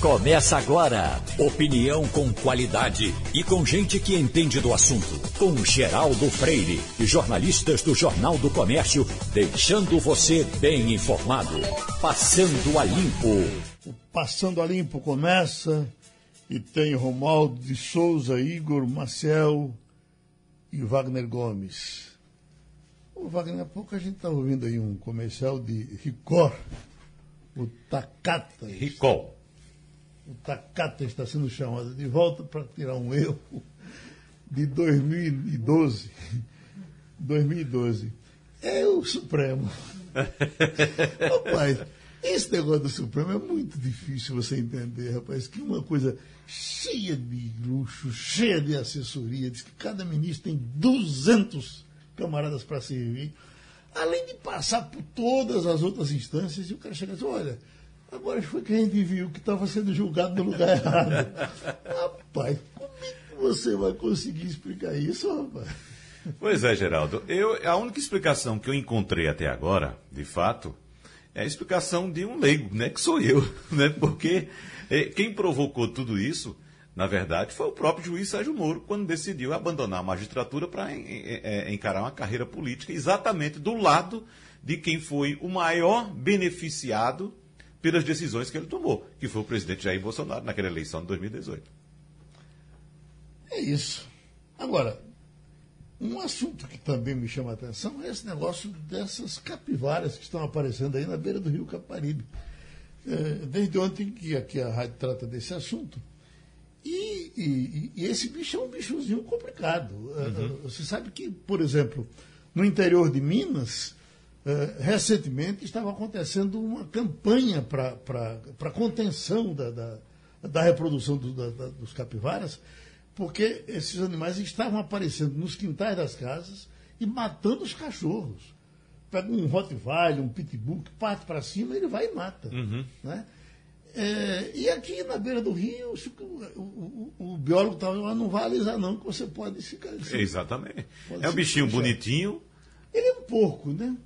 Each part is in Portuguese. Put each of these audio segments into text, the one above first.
Começa agora. Opinião com qualidade e com gente que entende do assunto. Com Geraldo Freire e jornalistas do Jornal do Comércio, deixando você bem informado. Passando a Limpo. O Passando a Limpo começa e tem Romualdo de Souza, Igor Maciel e Wagner Gomes. Ô Wagner, há pouco a gente estava ouvindo aí um comercial de Ricor, o Takata. Ricol. O Takata está sendo chamado de volta para tirar um erro de 2012. 2012. É o Supremo. rapaz, esse negócio do Supremo é muito difícil você entender, rapaz, que uma coisa cheia de luxo, cheia de assessoria, diz que cada ministro tem 200 camaradas para servir, além de passar por todas as outras instâncias, e o cara chega e diz, olha, agora foi que a gente viu que estava sendo julgado no lugar errado. rapaz, como é que você vai conseguir explicar isso, rapaz? Pois é, Geraldo. Eu, a única explicação que eu encontrei até agora, de fato, é a explicação de um leigo, né? Que sou eu, né? Porque eh, quem provocou tudo isso, na verdade, foi o próprio juiz Sérgio Moro, quando decidiu abandonar a magistratura para encarar uma carreira política, exatamente do lado de quem foi o maior beneficiado pelas decisões que ele tomou, que foi o presidente Jair Bolsonaro naquela eleição de 2018. É isso. Agora, um assunto que também me chama a atenção é esse negócio dessas capivaras que estão aparecendo aí na beira do rio Caparibe. É, desde ontem que aqui a rádio trata desse assunto. E, e, e esse bicho é um bichozinho complicado. Uhum. Você sabe que, por exemplo, no interior de Minas, uh, recentemente estava acontecendo uma campanha para contenção da, da, da reprodução do, da, dos capivaras, porque esses animais estavam aparecendo nos quintais das casas e matando os cachorros. Pega um Rottweiler, um Pitbull, que parte para cima, ele vai e mata. Uhum. Né? É, e aqui na beira do rio, o, o, o biólogo estava lá, não vai alisar não, que você pode ficar... Assim, Exatamente. É um bichinho bonitinho. Ele é um porco, né?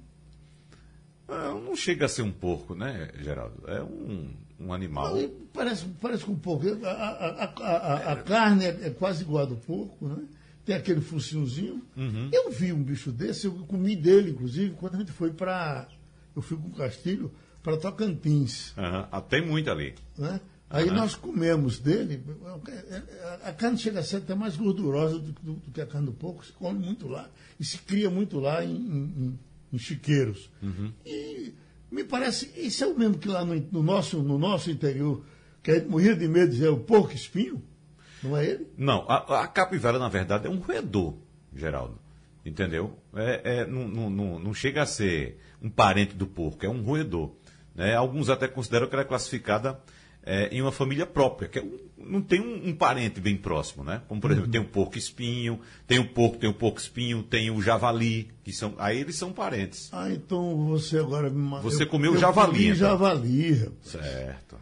Não chega a ser um porco, né, Geraldo? É um, um animal. Parece, parece com um porco. A, a, a, a carne é, é, quase igual a do porco, né? Tem aquele focinhozinho. Uhum. Eu vi um bicho desse, eu comi dele, inclusive, quando a gente foi para. Eu fui com o Castilho para Tocantins. Uhum. Ah, tem muito ali. Né? Aí uhum. nós comemos dele. A carne chega a ser até mais gordurosa do, do, do, que a carne do porco, se come muito lá e se cria muito lá em, em, em chiqueiros. Uhum. E me parece, isso é o mesmo que lá no, no, nosso, no nosso interior, que a gente morria de medo de dizer o porco espinho? Não é ele? Não, a, a capivara, na verdade, é um roedor, Geraldo. Entendeu? É, é não, não, não chega a ser um parente do porco, é um roedor. Né? Alguns até consideram que ela é classificada é, em uma família própria, que é um, não tem um, um, parente bem próximo, né? Como, por exemplo, uhum. tem o porco espinho, tem o porco, tem o porco espinho, tem o javali, que são. Aí eles são parentes. Ah, então você agora me Você eu, comeu eu javali. Comi então. javali, rapaz. Certo.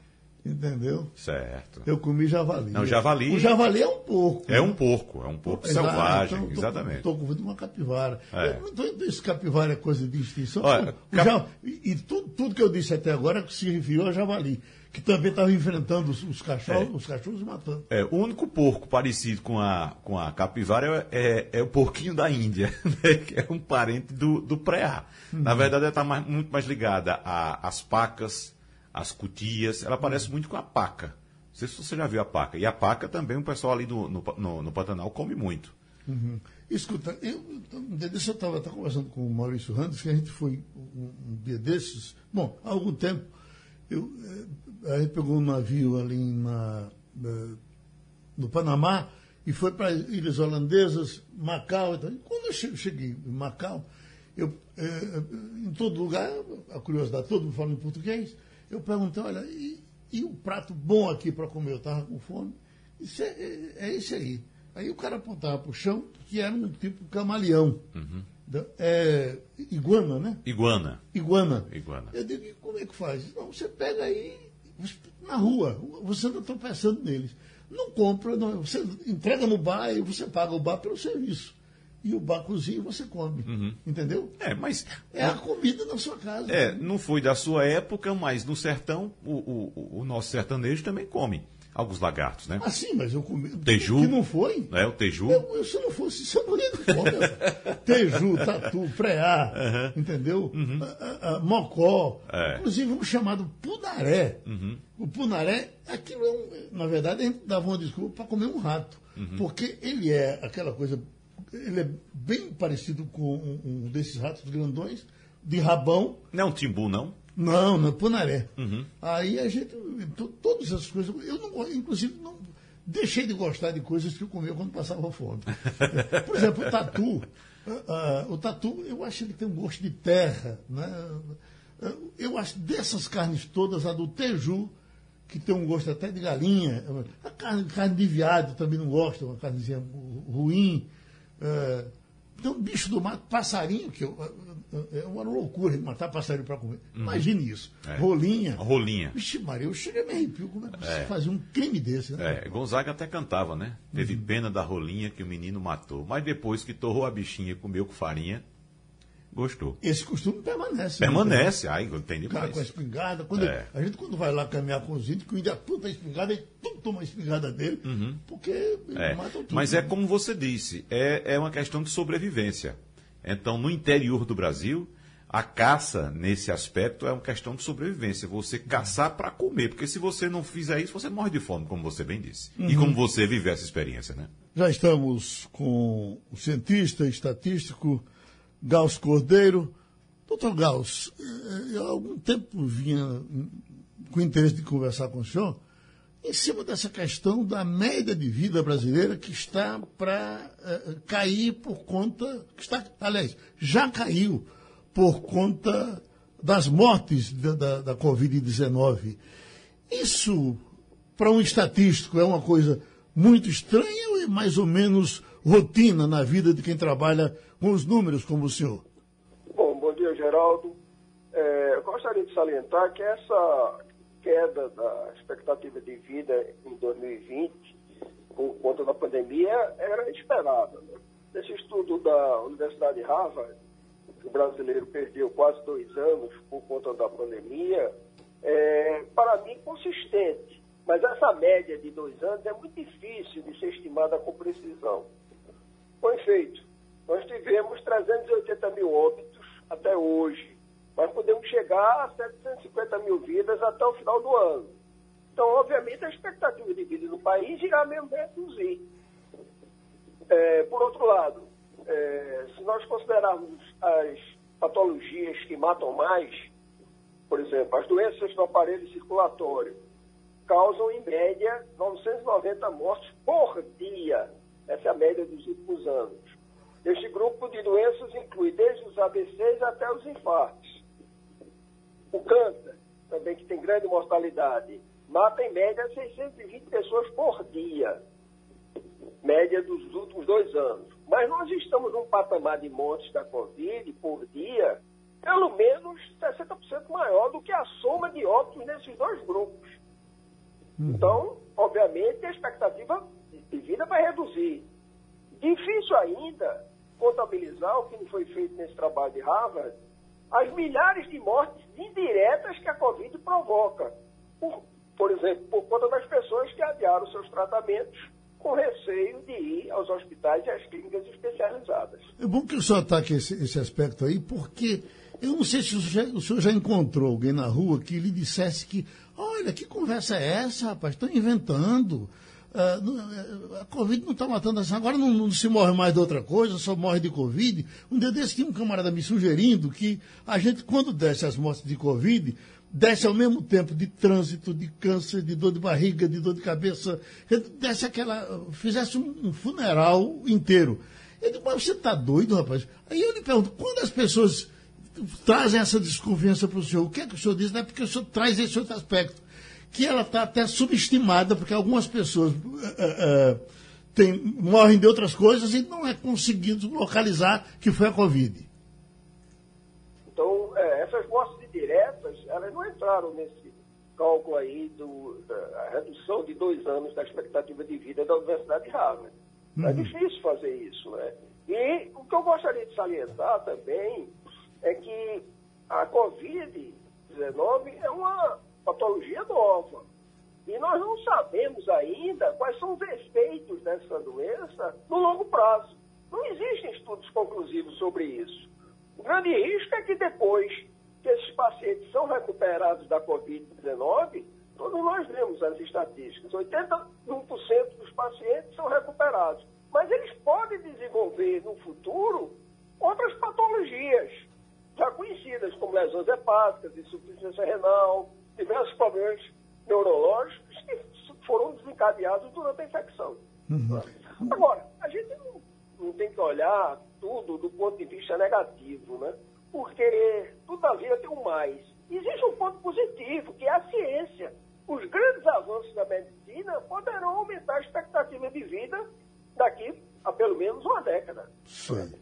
Entendeu? Certo. Eu comi javali. Não, javali. O javali é um porco. É um porco, é um porco Exato, selvagem, então, exatamente. Estou com uma capivara. É. Esse capivara é coisa de extinção. Olha, cap... e tudo, tudo que eu disse até agora se referiu a javali, que também estava enfrentando os, os cachorros, é. os cachorros matando. É, o único porco parecido com a, com a capivara é, é, é o porquinho da Índia, né? que é um parente do, do preá. Uhum. Na verdade, ela está muito mais ligada às pacas as cutias, ela parece muito com a paca. Não sei se você já viu a paca. E a paca também o pessoal ali no, no, no, no Pantanal come muito. Uhum. Escuta, eu, dia desse eu estava conversando com o Maurício Randes, que a gente foi um, um dia desses, bom, há algum tempo, eu, eh, a gente pegou um navio ali na, na no Panamá e foi para Ilhas Holandesas, Macau. Então, quando eu cheguei em Macau, eu, eh, em todo lugar, a curiosidade, todo mundo fala em português, eu perguntei, olha, e, e o prato bom aqui para comer? Eu estava com fome. Isso é, é, é esse aí. Aí o cara apontava para o chão, que era um tipo camaleão. Uhum. É, iguana, né? Iguana. Iguana. Iguana. Eu digo, e como é que faz? Não, você pega aí, na rua, você está tropeçando neles. Não compra, não, você entrega no bar e você paga o bar pelo serviço. e o bacuzinho você come. Uhum. Entendeu? É, mas. É a comida na sua casa. É, não foi da sua época, mas no sertão, o, o, o nosso sertanejo também come alguns lagartos, né? Ah, sim, mas eu comi. Teju. Que não foi? É, o teju. Eu, eu, se não fosse isso, eu morria de fome. teju, tatu, preá, uhum. entendeu? Uhum. A, a, mocó. É. Inclusive um chamado punaré. Uhum. O punaré, aquilo é um. Na verdade, a gente dava uma desculpa para comer um rato. Uhum. Porque ele é aquela coisa. Ele é bem parecido com um, um desses ratos grandões, de rabão. Não é um timbu, não? Não, no Punaré. Uhum. Aí a gente, todas essas coisas, eu não, inclusive, não deixei de gostar de coisas que eu comia quando passava fome. Por exemplo, o tatu. Uh, uh, o tatu, eu acho que tem um gosto de terra. Né? Uh, eu acho dessas carnes todas, a do teju, que tem um gosto até de galinha. A carne, carne de viado também não gosto, uma carnezinha ruim. então, bicho do mato, passarinho, que eu, é uma loucura matar passarinho para comer. Uhum. Imagine isso. É. Rolinha. Rolinha. Vixe, Maria, eu cheguei a me arrepio. Como é que você é. fazia um crime desse, né? É, Gonzaga até cantava, né? Teve uhum. pena da rolinha que o menino matou. Mas depois que torrou a bichinha e comeu com farinha, gostou. Esse costume permanece. Né? Permanece, né? ai, tem demais. com a espingarda. Quando é. a gente, quando vai lá caminhar com os índios, que o índio aponta a espingarda, ele toma a espingarda dele, uhum. porque é. matam tudo. Mas é né? é como você disse, é, é uma questão de sobrevivência. Então, no interior do Brasil, a caça, nesse aspecto, é uma questão de sobrevivência. Você caçar para comer, porque se você não fizer isso, você morre de fome, como você bem disse. Uhum. E como você vive essa experiência, né? Já estamos com o cientista estatístico Gauss Cordeiro. Doutor Gauss, eh, eu há algum tempo vinha com interesse de conversar com o senhor em cima dessa questão da média de vida brasileira que está para uh, cair por conta. Que está, aliás, já caiu por conta das mortes da, da, da Covid-19. Isso, para um estatístico, é uma coisa muito estranha ou é mais ou menos rotina na vida de quem trabalha com os números como o senhor? Bom, bom dia, Geraldo. É, eu gostaria de salientar que essa queda da expectativa de vida em 2020 por conta da pandemia era esperada. Né? Esse estudo da Universidade de Harvard, que o brasileiro perdeu quase dois anos por conta da pandemia, é, para mim, consistente. Mas essa média de dois anos é muito difícil de ser estimada com precisão. Com efeito, nós tivemos 380 mil óbitos até hoje nós podemos chegar a 750 mil vidas até o final do ano. Então, obviamente, a expectativa de vida no país irá mesmo reduzir. É, por outro lado, é, se nós considerarmos as patologias que matam mais, por exemplo, as doenças do aparelho circulatório causam, em média, 990 mortes por dia. Essa é a média dos últimos anos. Este grupo de doenças inclui desde os ABCs até os infartos. O câncer, também que tem grande mortalidade, mata em média 620 pessoas por dia, média dos últimos dois anos. Mas nós estamos num patamar de mortes da Covid por dia, pelo menos 60% maior do que a soma de óbitos nesses dois grupos. Uhum. Então, obviamente, a expectativa de vida vai reduzir. Difícil ainda contabilizar o que não foi feito nesse trabalho de Harvard, as milhares de mortes indiretas que a Covid provoca. Por, por exemplo, por conta das pessoas que adiaram seus tratamentos com receio de ir aos hospitais e às clínicas especializadas. É bom que o senhor ataque esse, esse aspecto aí, porque eu não sei se o senhor, já, o senhor já encontrou alguém na rua que lhe dissesse que, olha, que conversa é essa, rapaz? Estão inventando. Uh, a Covid não está matando assim. Agora não, não, se morre mais de outra coisa, só morre de Covid. Um dia desse tinha um camarada me sugerindo que a gente, quando desce as mortes de Covid, desce ao mesmo tempo de trânsito, de câncer, de dor de barriga, de dor de cabeça, desce aquela. fizesse um, um funeral inteiro. Ele disse, mas você está doido, rapaz? Aí eu lhe pergunto, quando as pessoas trazem essa desconfiança para o senhor, o que é que o senhor diz? Não é porque o senhor traz esse outro aspecto que ela está até subestimada, porque algumas pessoas uh, uh, tem, morrem de outras coisas e não é conseguido localizar que foi a Covid. Então, é, essas mortes indiretas, elas não entraram nesse cálculo aí do, da redução de dois anos da expectativa de vida da Universidade de Harvard. É uhum. É difícil fazer isso, né? E o que eu gostaria de salientar também é que a Covid-19 é uma patologia nova. E nós não sabemos ainda quais são os efeitos dessa doença no longo prazo. Não existem estudos conclusivos sobre isso. O grande risco é que depois que esses pacientes são recuperados da Covid-19, todos nós vemos as estatísticas, 81% dos pacientes são recuperados. Mas eles podem desenvolver no futuro outras patologias já conhecidas, como lesões hepáticas, insuficiência renal, diversos problemas neurológicos que foram desencadeados durante a infecção. Uhum. Agora, a gente não, não, tem que olhar tudo do ponto de vista negativo, né? Porque vida tem um mais. Existe um ponto positivo, que é a ciência. Os grandes avanços da medicina poderão aumentar a expectativa de vida daqui a pelo menos uma década. Sim.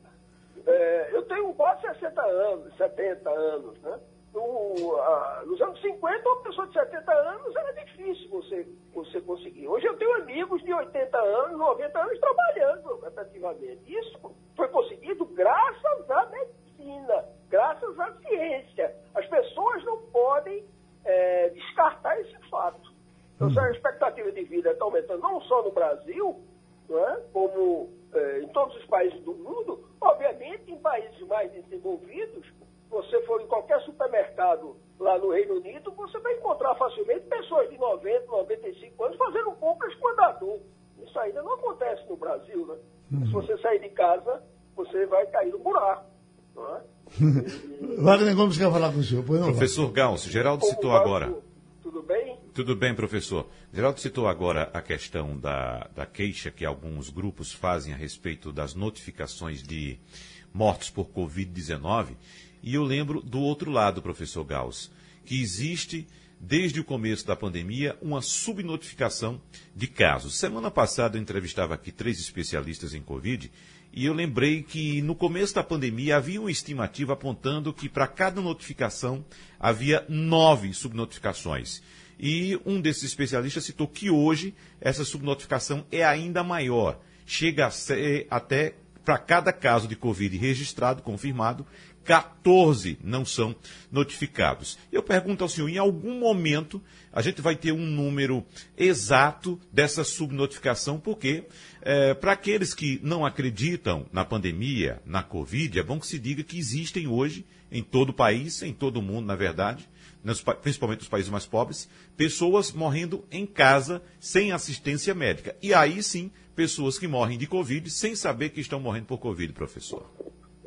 É, eu tenho quase 60 anos, 70 anos, né? No, a, nos anos 50, uma pessoa de 70 anos era difícil você, você conseguir. Hoje eu tenho amigos de 80 anos, 90 anos trabalhando efetivamente. Isso foi conseguido graças à medicina, graças à ciência. As pessoas não podem é, descartar esse fato. Então, se a uhum. expectativa de vida está aumentando não só no Brasil, é? como é, em todos os países do mundo, obviamente em países mais desenvolvidos, você for em qualquer supermercado lá no Reino Unido, você vai encontrar facilmente pessoas de 90, 95 anos fazendo compras com andador. Isso ainda não acontece no Brasil, né? Uhum. Se você sair de casa, você vai cair no buraco. Não é? Wagner Gomes quer falar com o senhor. Professor Gauss, Geraldo citou agora. Tudo bem? Tudo bem, professor. Geraldo citou agora a questão da, da queixa que alguns grupos fazem a respeito das notificações de mortos por Covid-19. E eu lembro do outro lado, professor Gauss, que existe, desde o começo da pandemia, uma subnotificação de casos. Semana passada eu entrevistava aqui três especialistas em Covid e eu lembrei que no começo da pandemia havia uma estimativa apontando que para cada notificação havia nove subnotificações. E um desses especialistas citou que hoje essa subnotificação é ainda maior. Chega a ser até para cada caso de Covid registrado, confirmado, 14 não são notificados. Eu pergunto ao senhor, em algum momento a gente vai ter um número exato dessa subnotificação, porque é, para aqueles que não acreditam na pandemia, na Covid, é bom que se diga que existem hoje, em todo o país, em todo o mundo, na verdade, nos, principalmente nos países mais pobres, pessoas morrendo em casa sem assistência médica. E aí sim, pessoas que morrem de Covid sem saber que estão morrendo por Covid, professor.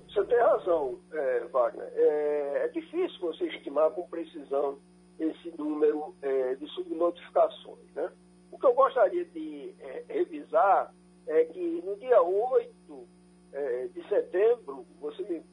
Você tem razão, é, Wagner. É, é, difícil você estimar com precisão esse número é, de subnotificações. Né? O que eu gostaria de é, revisar é que no dia 8 é, de setembro, você me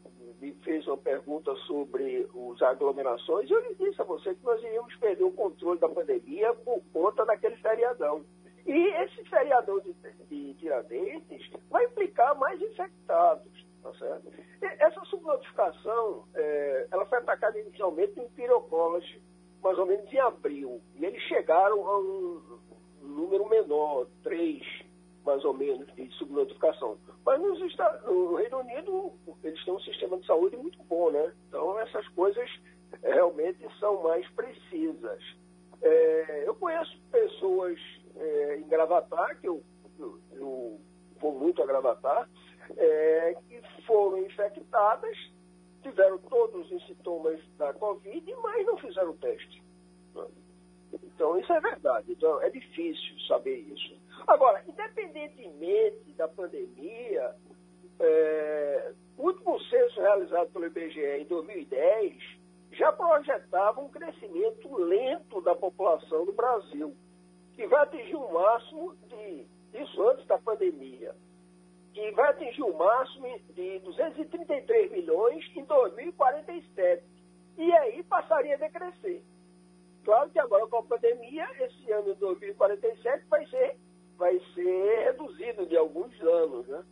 me fez uma pergunta sobre as aglomerações, e eu lhe disse a você que nós iríamos perder o controle da pandemia por conta daquele feriadão. E esse feriadão de, de Tiradentes vai implicar mais infectados. Tá certo? essa subnotificação, é, ela foi atacada inicialmente em Pirocollege, mais ou menos em abril. E eles chegaram a um, número menor, três mais ou menos, de subnotificação. Mas nos, no Reino Unido, eles têm um sistema de saúde muito bom, né? Então, essas coisas realmente são mais precisas. É, eu conheço pessoas é, em Gravatar, que eu, eu, eu, vou muito a Gravatar, é, que foram infectadas, tiveram todos os sintomas da Covid, mas não fizeram teste. Então, isso é verdade. Então, é difícil saber isso. Agora, independentemente da pandemia, é, o último censo realizado pelo IBGE em 2010 já projetava um crescimento lento da população do Brasil, que vai atingir um máximo de, isso antes da pandemia, que vai atingir o máximo de 233 milhões em 2047. E aí passaria a decrescer. Claro que agora com a pandemia, esse ano de 2047 vai ser vai ser reduzido de alguns anos, né?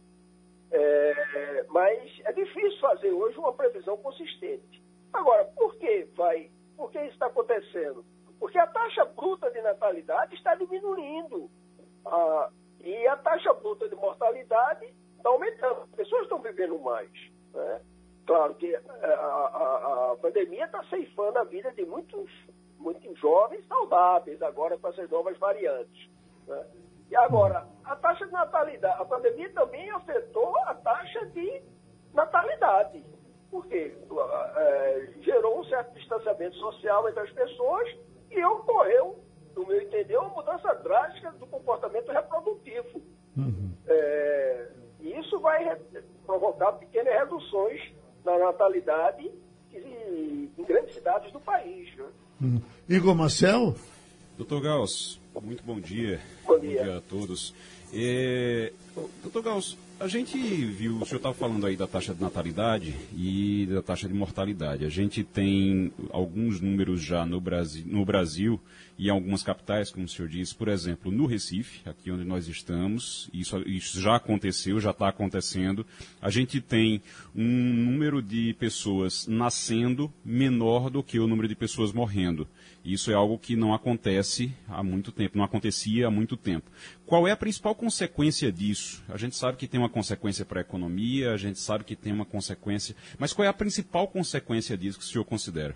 É, mas é difícil fazer hoje uma previsão consistente. Agora, por que vai? Por que isso está acontecendo? Porque a taxa bruta de natalidade está diminuindo. Ah, e a taxa bruta de mortalidade está aumentando, as pessoas estão vivendo mais. Né? Claro que a, a, a pandemia está ceifando a vida de muitos, muitos jovens saudáveis agora com essas novas variantes. Né? E agora, a taxa de natalidade, a pandemia também afetou a taxa de natalidade. Por quê? É, gerou um certo distanciamento social entre as pessoas e ocorreu, no meu entender, uma mudança drástica do comportamento reprodutivo. Uhum. É, e isso vai provocar pequenas reduções na natalidade em grandes cidades do país. Né? Uhum. Igor Marcel? Doutor Gauss, muito bom dia. Bom dia, bom dia a todos. É, doutor Gauss, a gente viu, o senhor estava falando aí da taxa de natalidade e da taxa de mortalidade. A gente tem alguns números já no Brasil, no Brasil e em algumas capitais, como o senhor disse, por exemplo, no Recife, aqui onde nós estamos, isso, isso já aconteceu, já está acontecendo. A gente tem um número de pessoas nascendo menor do que o número de pessoas morrendo. Isso é algo que não acontece há muito tempo, não acontecia há muito tempo. Qual é a principal consequência disso? A gente sabe que tem uma consequência para a economia, a gente sabe que tem uma consequência, mas qual é a principal consequência disso que o senhor considera?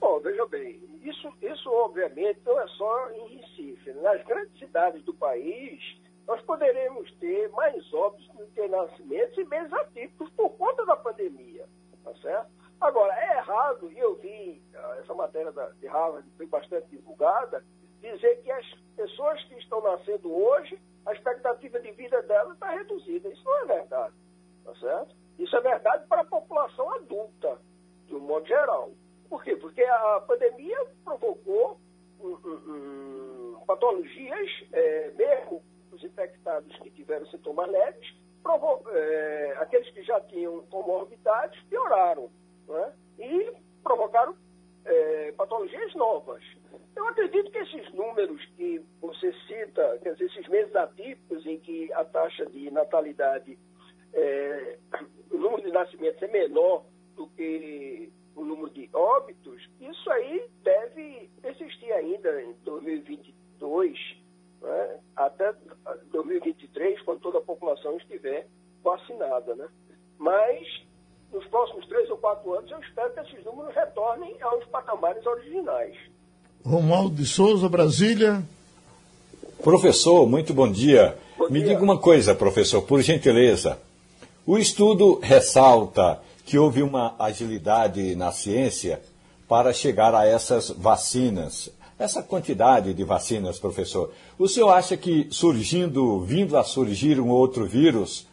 Bom, veja bem, isso, isso obviamente não é só em Recife. Nas grandes cidades do país, nós poderemos ter mais óbitos que nascimentos e meses atípicos por conta da pandemia, tá certo? Agora, é errado, e eu vi ah, essa matéria de Harvard, foi bastante divulgada, dizer que as pessoas que estão nascendo hoje, a expectativa de vida delas está reduzida. Isso não é verdade, tá certo? Isso é verdade para a população adulta, de um modo geral. Por quê? Porque a pandemia provocou patologias, é, mesmo os infectados que tiveram sintomas leves, é, aqueles que já tinham comorbidades pioraram né? e provocaram é, patologias novas. Eu acredito que esses números que você cita, quer dizer, esses meses atípicos em que a taxa de natalidade, é, o número de nascimentos é menor do que o número de óbitos, isso aí deve existir ainda em 2022, né? até 2023, quando toda a população estiver vacinada. Né? Mas nos próximos três ou quatro anos, eu espero que esses números retornem aos patamares originais. Romualdo de Souza, Brasília. Professor, muito bom dia. Bom Me dia. diga uma coisa, professor, por gentileza. O estudo ressalta que houve uma agilidade na ciência para chegar a essas vacinas. Essa quantidade de vacinas, professor, o senhor acha que surgindo, vindo a surgir um outro vírus,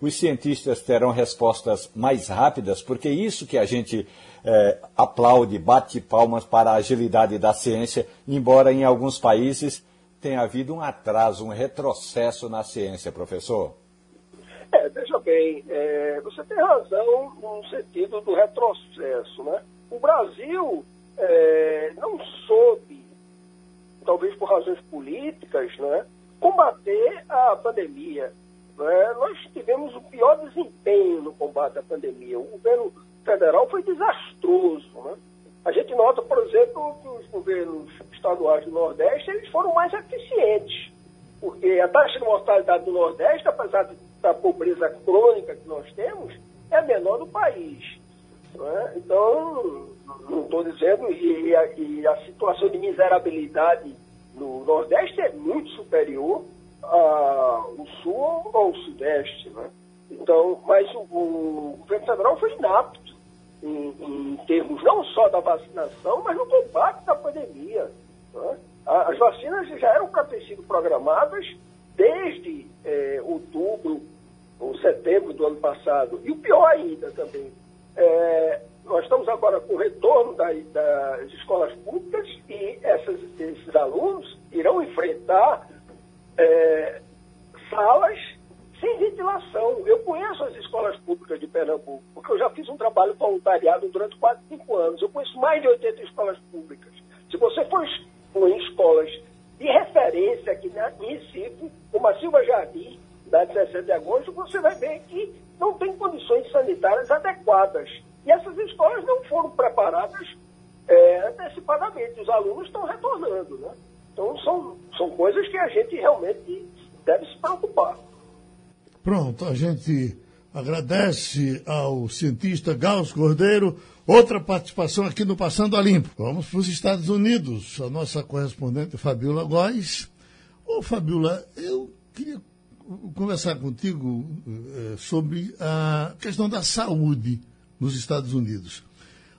os cientistas terão respostas mais rápidas, porque isso que a gente é, aplaude, bate palmas para a agilidade da ciência, embora em alguns países tenha havido um atraso, um retrocesso na ciência, professor. É, veja bem, é, você tem razão no sentido do retrocesso. Né? O Brasil é, não soube, talvez por razões políticas, né, combater a pandemia. Né? Nós tivemos o pior desempenho no combate à pandemia. O governo federal foi desastroso. Né? A gente nota, por exemplo, que os governos estaduais do Nordeste eles foram mais eficientes, porque a taxa de mortalidade do Nordeste, apesar da pobreza crônica que nós temos, é a menor do país. Né? Então, não estou dizendo, e a, a situação de miserabilidade no Nordeste é muito superior ao sul ou ao sudeste. Né? Então, mas o, o governo federal foi inapto em, em, termos não só da vacinação, mas no combate da pandemia. Né? As vacinas já eram para ter sido programadas desde é, outubro ou setembro do ano passado. E o pior ainda também, é, nós estamos agora com o retorno da, das escolas públicas e essas, esses alunos irão enfrentar é, salas sem ventilação. Eu conheço as escolas públicas de Pernambuco, porque eu já fiz um trabalho voluntariado durante quase cinco anos. Eu conheço mais de 80 escolas públicas. Se você for em escolas de referência aqui né, em Recife, como a Silva Jardim, da 17 de agosto, você vai ver que não tem condições sanitárias adequadas. E essas escolas não foram preparadas é, antecipadamente. Os alunos estão retornando, né? Então, são, são coisas que a gente realmente deve se preocupar. Pronto, a gente agradece ao cientista Gauss Cordeiro. Outra participação aqui no Passando a Limpo. Vamos para os Estados Unidos. A nossa correspondente Fabiola Góes. Ô, Fabiola, eu queria conversar contigo eh, sobre a questão da saúde nos Estados Unidos.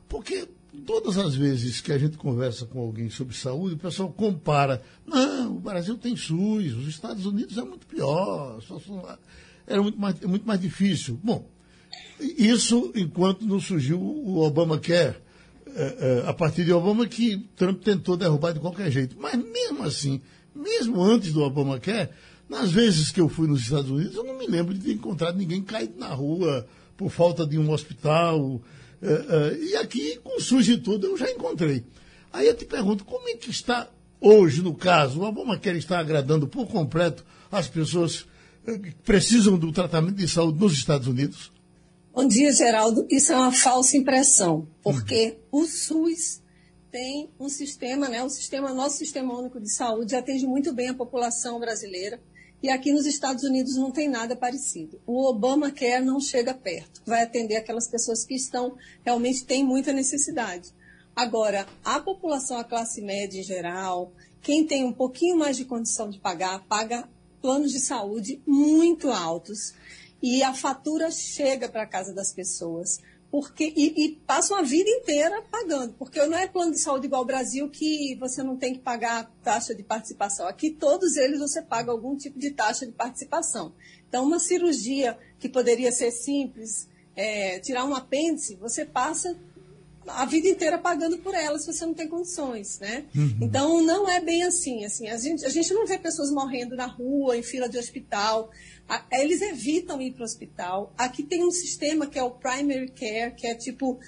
Porque todas as vezes que a gente conversa com alguém sobre saúde, o pessoal compara. Não, o Brasil tem SUS, os Estados Unidos é muito pior, era muito mais, muito mais difícil. Bom, isso enquanto não surgiu o Obamacare. É, é, a partir de Obama que Trump tentou derrubar de qualquer jeito. Mas mesmo assim, mesmo antes do Obamacare, nas vezes que eu fui nos Estados Unidos, eu não me lembro de ter encontrado ninguém caído na rua por falta de um hospital. É, e aqui, com SUS e tudo, eu já encontrei. Aí eu te pergunto, como é que está hoje, no caso, o Obamacare está agradando por completo as pessoas que precisam do tratamento de saúde nos Estados Unidos? Bom dia, Geraldo. Isso é uma falsa impressão, porque uhum. o SUS tem um sistema, né? O sistema, nosso sistema único de saúde atende muito bem a população brasileira. E aqui nos Estados Unidos não tem nada parecido. O Obamacare não chega perto. Vai atender aquelas pessoas que estão realmente têm muita necessidade. Agora, a população, a classe média em geral, quem tem um pouquinho mais de condição de pagar, paga planos de saúde muito altos e a fatura chega para a casa das pessoas porque e, e passam a vida inteira pagando, porque não é plano de saúde igual ao Brasil que você não tem que pagar taxa de participação. Aqui todos eles você paga algum tipo de taxa de participação. Então uma cirurgia que poderia ser simples, é, tirar um apêndice, você passa a vida inteira pagando por ela se você não tem condições, né? Uhum. Então não é bem assim, assim a gente, a gente não vê pessoas morrendo na rua, em fila de hospital eles evitam ir para o hospital. Aqui tem um sistema que é o primary care, que é tipo,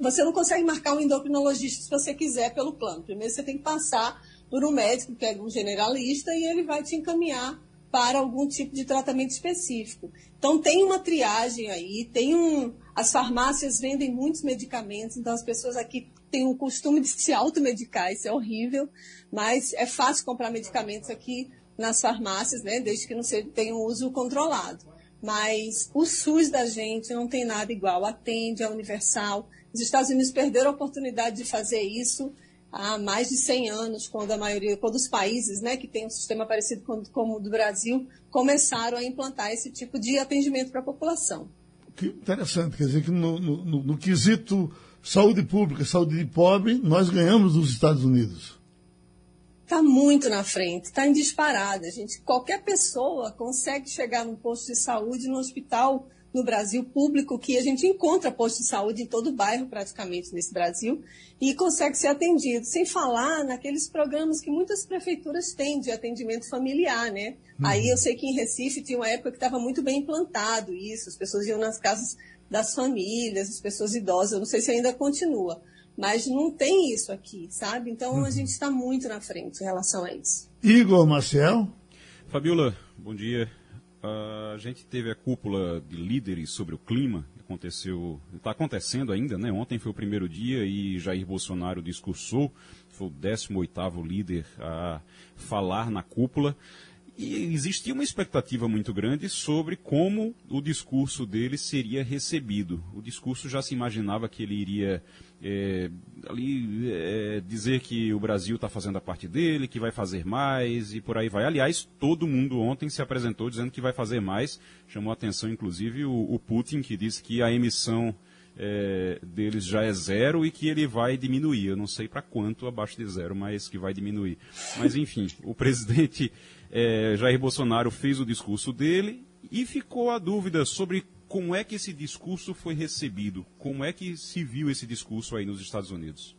você não consegue marcar um endocrinologista se você quiser pelo plano. Primeiro você tem que passar por um médico, que é um generalista, e ele vai te encaminhar para algum tipo de tratamento específico. Então tem uma triagem aí, tem um, as farmácias vendem muitos medicamentos, então as pessoas aqui têm o costume de se automedicar, isso é horrível, mas é fácil comprar medicamentos aqui nas farmácias, né, desde que não tenha um uso controlado. Mas o SUS da gente não tem nada igual, atende, é universal. Os Estados Unidos perderam a oportunidade de fazer isso há mais de 100 anos, quando a maioria, quando os países né, que têm um sistema parecido com o do Brasil começaram a implantar esse tipo de atendimento para a população. Que interessante, quer dizer que no, no, no, quesito saúde pública, saúde de pobre, nós ganhamos dos Estados Unidos está muito na frente, está em disparada. Gente, qualquer pessoa consegue chegar num posto de saúde, no hospital no Brasil público, que a gente encontra posto de saúde em todo o bairro praticamente nesse Brasil, e consegue ser atendido. Sem falar naqueles programas que muitas prefeituras têm de atendimento familiar, né? Uhum. Aí eu sei que em Recife tinha uma época que estava muito bem implantado isso, as pessoas iam nas casas das famílias, as pessoas idosas, eu não sei se ainda continua. Mas não tem isso aqui, sabe? Então uhum. a gente está muito na frente em relação a isso. Igor Marcel? Fabiola, bom dia. Uh, a gente teve a cúpula de líderes sobre o clima, aconteceu, está acontecendo ainda, né? Ontem foi o primeiro dia e Jair Bolsonaro discursou, foi o 18º líder a falar na cúpula. E existia uma expectativa muito grande sobre como o discurso dele seria recebido. O discurso já se imaginava que ele iria é, ali é, dizer que o Brasil está fazendo a parte dele, que vai fazer mais e por aí vai. Aliás, todo mundo ontem se apresentou dizendo que vai fazer mais. Chamou a atenção, inclusive, o, o Putin, que disse que a emissão é, deles já é zero e que ele vai diminuir. Eu não sei para quanto abaixo de zero, mas que vai diminuir. Mas, enfim, o presidente é, Jair Bolsonaro fez o discurso dele e ficou a dúvida sobre como é que esse discurso foi recebido, como é que se viu esse discurso aí nos Estados Unidos.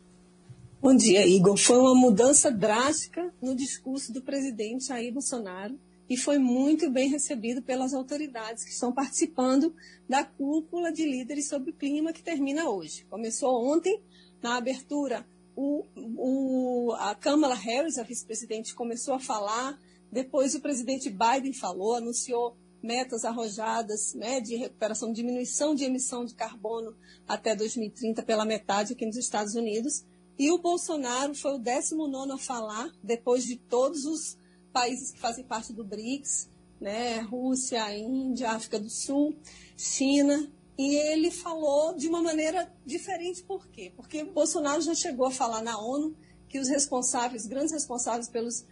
Bom dia, Igor. Foi uma mudança drástica no discurso do presidente Jair Bolsonaro e foi muito bem recebido pelas autoridades que estão participando da cúpula de líderes sobre o clima que termina hoje. Começou ontem, na abertura, o, o, a Kamala Harris, a vice-presidente, começou a falar depois o presidente Biden falou, anunciou metas arrojadas né, de recuperação, diminuição de emissão de carbono até 2030 pela metade aqui nos Estados Unidos. E o Bolsonaro foi o 19 a falar, depois de todos os países que fazem parte do BRICS, né? Rússia, Índia, África do Sul, China, e ele falou de uma maneira diferente, por quê? Porque Bolsonaro já chegou a falar na ONU que os responsáveis, grandes responsáveis pelos,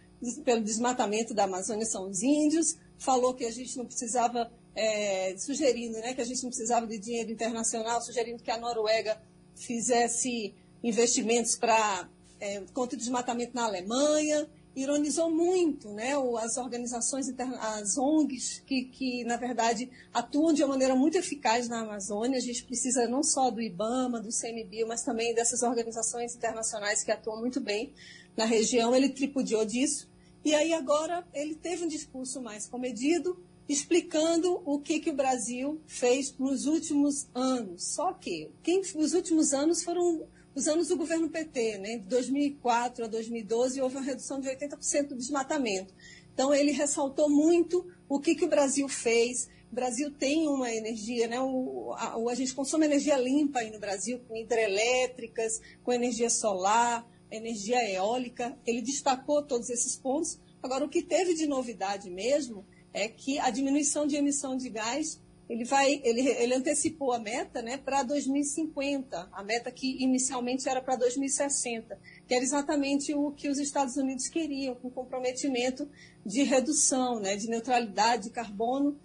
pelo desmatamento da Amazônia são os índios, falou que a gente não precisava, é, sugerindo né, que a gente não precisava de dinheiro internacional, sugerindo que a Noruega fizesse investimentos para é, contra o desmatamento na Alemanha, ironizou muito né, as organizações, as ONGs, que, que, na verdade, atuam de uma maneira muito eficaz na Amazônia. A gente precisa não só do IBAMA, do CMBio, mas também dessas organizações internacionais que atuam muito bem na região. Ele tripudiou disso. E aí agora ele teve um discurso mais comedido, explicando o que, que o Brasil fez nos últimos anos. Só que quem, os últimos anos foram os anos do governo PT, né? de 2004 a 2012, houve uma redução de 80% do desmatamento. Então, ele ressaltou muito o que, que o Brasil fez. O Brasil tem uma energia, né? O, a, a gente consome energia limpa aí no Brasil, com hidrelétricas, com energia solar, energia eólica. Ele destacou todos esses pontos. Agora, o que teve de novidade mesmo é que a diminuição de emissão de gás ele vai, ele, ele antecipou a meta, né, para 2050, a meta que inicialmente era para 2060, que era exatamente o que os Estados Unidos queriam, com comprometimento de redução, né, de neutralidade de carbono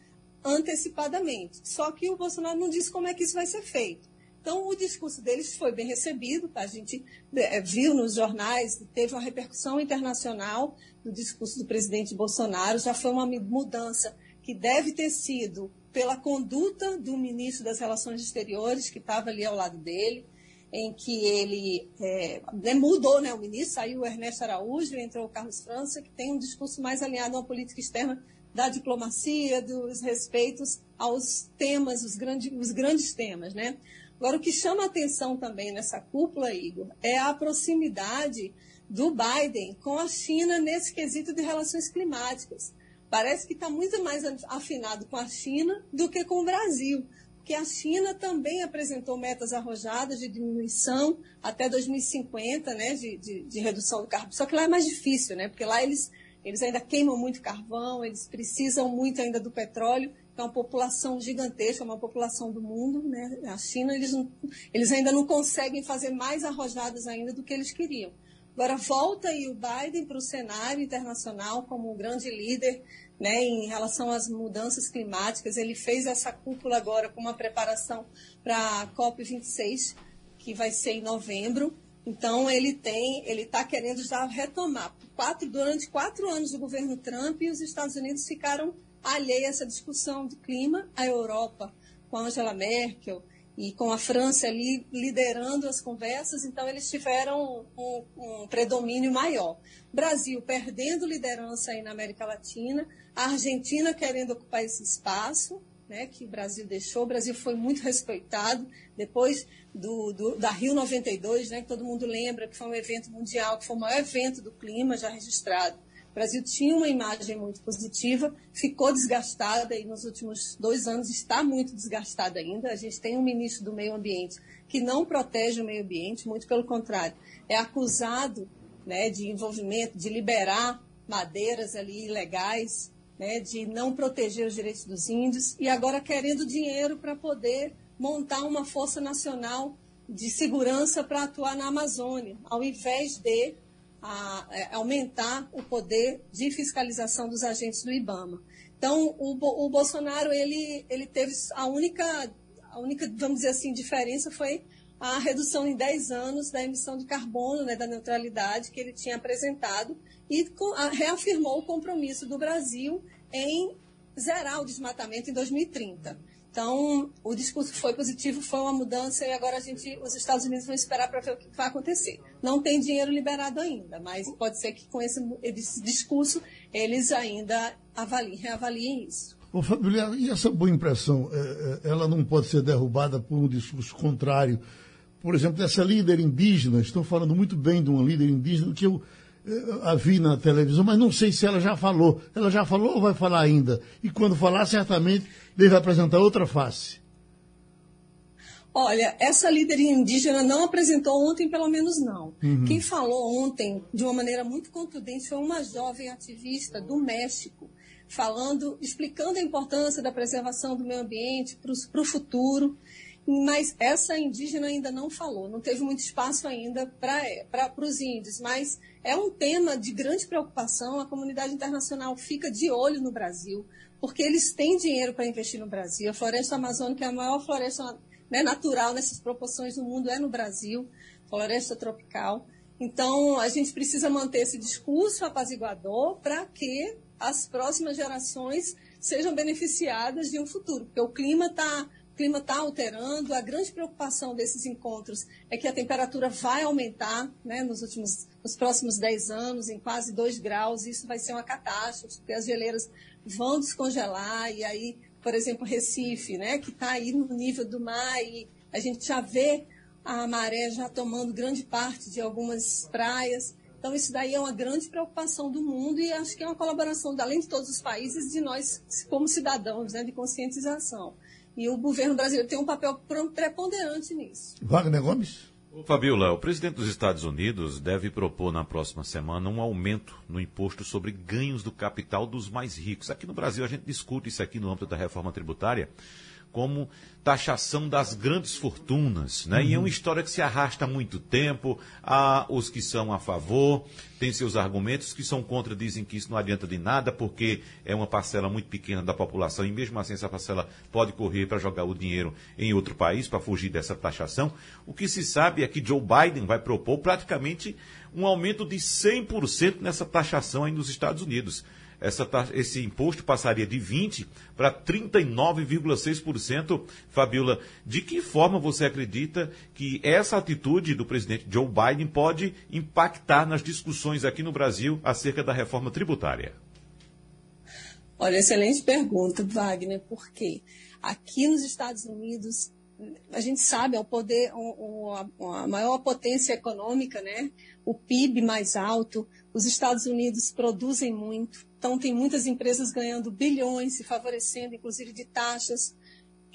antecipadamente. Só que o Bolsonaro não disse como é que isso vai ser feito. Então, o discurso deles foi bem recebido, tá? a gente é, viu nos jornais, teve uma repercussão internacional do discurso do presidente Bolsonaro, já foi uma mudança que deve ter sido pela conduta do ministro das Relações Exteriores, que estava ali ao lado dele, em que ele é, né, mudou né, o ministro, saiu o Ernesto Araújo, entrou o Carlos França, que tem um discurso mais alinhado a uma política externa da diplomacia, dos respeitos aos temas, os, grande, os grandes temas. Né? Agora, o que chama atenção também nessa cúpula, Igor, é a proximidade do Biden com a China nesse quesito de relações climáticas parece que está muito mais afinado com a China do que com o Brasil, porque a China também apresentou metas arrojadas de diminuição até 2050, né, de, de, de redução do carbono. Só que lá é mais difícil, né, porque lá eles, eles ainda queimam muito carvão, eles precisam muito ainda do petróleo, é uma população gigantesca, uma população do mundo, né? A China, eles, não, eles ainda não conseguem fazer mais arrojadas ainda do que eles queriam. Agora volta aí o Biden para o cenário internacional como um grande líder né, em relação às mudanças climáticas. Ele fez essa cúpula agora com uma preparação para a COP26, que vai ser em novembro. Então ele tem, ele está querendo já retomar. Quatro, durante quatro anos do governo Trump, os Estados Unidos ficaram alheios a essa discussão do clima. A Europa, com Angela Merkel e com a França ali liderando as conversas, então eles tiveram um, um predomínio maior. Brasil perdendo liderança aí na América Latina, a Argentina querendo ocupar esse espaço, né, que o Brasil deixou. O Brasil foi muito respeitado depois do, do, da Rio 92, né, que todo mundo lembra que foi um evento mundial, que foi o maior evento do clima já registrado. O Brasil tinha uma imagem muito positiva, ficou desgastada e nos últimos dois anos está muito desgastada ainda. A gente tem um ministro do Meio Ambiente que não protege o meio ambiente, muito pelo contrário, é acusado né, de envolvimento, de liberar madeiras ali ilegais, né, de não proteger os direitos dos índios e agora querendo dinheiro para poder montar uma força nacional de segurança para atuar na Amazônia, ao invés de a, é, aumentar o poder de fiscalização dos agentes do IBAMA. Então, o, o Bolsonaro ele, ele teve a única, a única, vamos dizer assim, diferença foi a redução em 10 anos da emissão de carbono, né, da neutralidade que ele tinha apresentado e reafirmou o compromisso do Brasil em zerar o desmatamento em 2030. Então, o discurso foi positivo, foi uma mudança e agora a gente, os Estados Unidos vão esperar para ver o que vai acontecer. Não tem dinheiro liberado ainda, mas pode ser que com esse, esse discurso eles ainda avaliem, reavaliem isso. Ô, Fabio, e essa boa impressão, é, é, ela não pode ser derrubada por um discurso contrário? Por exemplo, dessa líder indígena, estão falando muito bem de uma líder indígena, que eu a vi na televisão, mas não sei se ela já falou. Ela já falou ou vai falar ainda? E quando falar, certamente deve apresentar outra face. Olha, essa líder indígena não apresentou ontem, pelo menos não. Uhum. Quem falou ontem, de uma maneira muito contundente, foi uma jovem ativista do México, falando, explicando a importância da preservação do meio ambiente para o futuro mas essa indígena ainda não falou, não teve muito espaço ainda para os índios, mas é um tema de grande preocupação. A comunidade internacional fica de olho no Brasil, porque eles têm dinheiro para investir no Brasil. A floresta amazônica é a maior floresta né, natural nessas proporções do mundo, é no Brasil, floresta tropical. Então, a gente precisa manter esse discurso apaziguador para que as próximas gerações sejam beneficiadas de um futuro, porque o clima está o clima está alterando. A grande preocupação desses encontros é que a temperatura vai aumentar né, nos, últimos, nos próximos 10 anos, em quase 2 graus. Isso vai ser uma catástrofe, porque as geleiras vão descongelar. E aí, por exemplo, Recife, né, que está aí no nível do mar, e a gente já vê a maré já tomando grande parte de algumas praias. Então, isso daí é uma grande preocupação do mundo e acho que é uma colaboração, além de todos os países, de nós como cidadãos, né, de conscientização. E o governo brasileiro tem um papel preponderante nisso. Wagner Gomes? Fabiola, o presidente dos Estados Unidos deve propor na próxima semana um aumento no imposto sobre ganhos do capital dos mais ricos. Aqui no Brasil a gente discute isso aqui no âmbito da reforma tributária como taxação das grandes fortunas, né? Uhum. E é uma história que se arrasta há muito tempo. Há os que são a favor, têm seus argumentos, que são contra, dizem que isso não adianta de nada, porque é uma parcela muito pequena da população, e mesmo assim essa parcela pode correr para jogar o dinheiro em outro país, para fugir dessa taxação. O que se sabe é que Joe Biden vai propor praticamente um aumento de 100% nessa taxação aí nos Estados Unidos essa, esse imposto passaria de 20% para 39,6%. Fabiola, de que forma você acredita que essa atitude do presidente Joe Biden pode impactar nas discussões aqui no Brasil acerca da reforma tributária? Olha, excelente pergunta, Wagner, porque aqui nos Estados Unidos a gente sabe, é o poder, a maior potência econômica, né? O PIB mais alto, os Estados Unidos produzem muito, então, tem muitas empresas ganhando bilhões, se favorecendo, inclusive, de taxas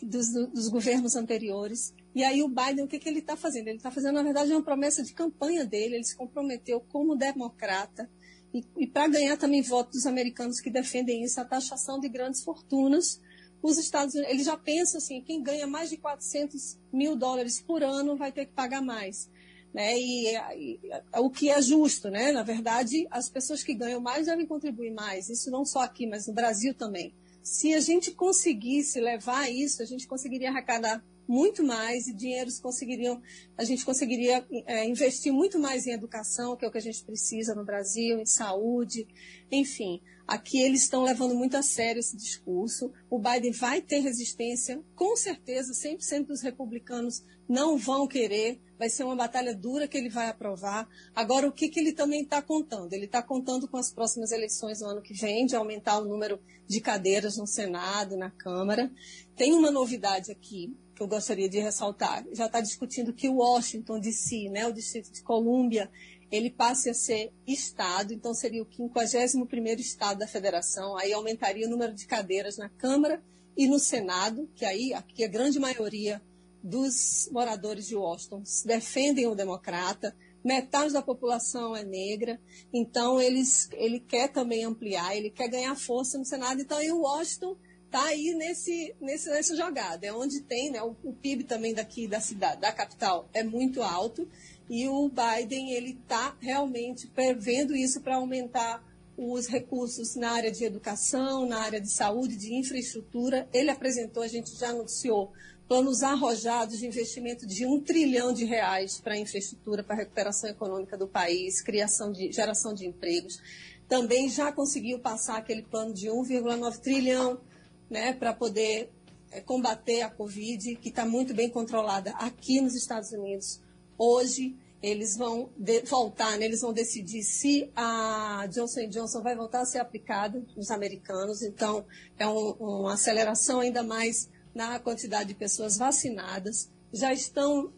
dos, dos governos anteriores. E aí, o Biden, o que, que ele está fazendo? Ele está fazendo, na verdade, uma promessa de campanha dele. Ele se comprometeu como democrata e, e para ganhar também votos dos americanos que defendem isso, a taxação de grandes fortunas. Os Estados Unidos, ele já pensa assim, quem ganha mais de 400 mil dólares por ano vai ter que pagar mais né? E, e, o que é justo, né? Na verdade, as pessoas que ganham mais devem contribuir mais. Isso não só aqui, mas no Brasil também. Se a gente conseguisse levar isso, a gente conseguiria arrecadar muito mais e dinheiros conseguiriam, a gente conseguiria é, investir muito mais em educação, que é o que a gente precisa no Brasil, em saúde, enfim. Aqui eles estão levando muito a sério esse discurso. O Biden vai ter resistência, com certeza, 100% dos republicanos não vão querer vai ser uma batalha dura que ele vai aprovar. Agora, o que, que ele também está contando? Ele está contando com as próximas eleições no ano que vem, de aumentar o número de cadeiras no Senado, na Câmara. Tem uma novidade aqui que eu gostaria de ressaltar. Já está discutindo que Washington, D.C., né, o Distrito de Colômbia, ele passe a ser Estado, então seria o 51º Estado da Federação, aí aumentaria o número de cadeiras na Câmara e no Senado, que aí a grande maioria dos moradores de Washington defendem o democrata, metade da população é negra, então eles, ele quer também ampliar, ele quer ganhar força no Senado, então aí o Washington está aí nesse, nesse, nessa jogada, é onde tem, né, o, o, PIB também daqui da cidade, da capital, é muito alto, e o Biden, ele está realmente prevendo isso para aumentar os recursos na área de educação, na área de saúde, de infraestrutura. Ele apresentou, a gente já anunciou planos arrojados de investimento de um trilhão de reais para infraestrutura, para a recuperação econômica do país, criação de geração de empregos. Também já conseguiu passar aquele plano de 1,9 trilhão né, para poder é, combater a Covid, que está muito bem controlada aqui nos Estados Unidos. Hoje, eles vão voltar, né, eles vão decidir se a Johnson Johnson vai voltar a ser aplicada nos americanos. Então, é um, uma aceleração ainda mais na quantidade de pessoas vacinadas, já estão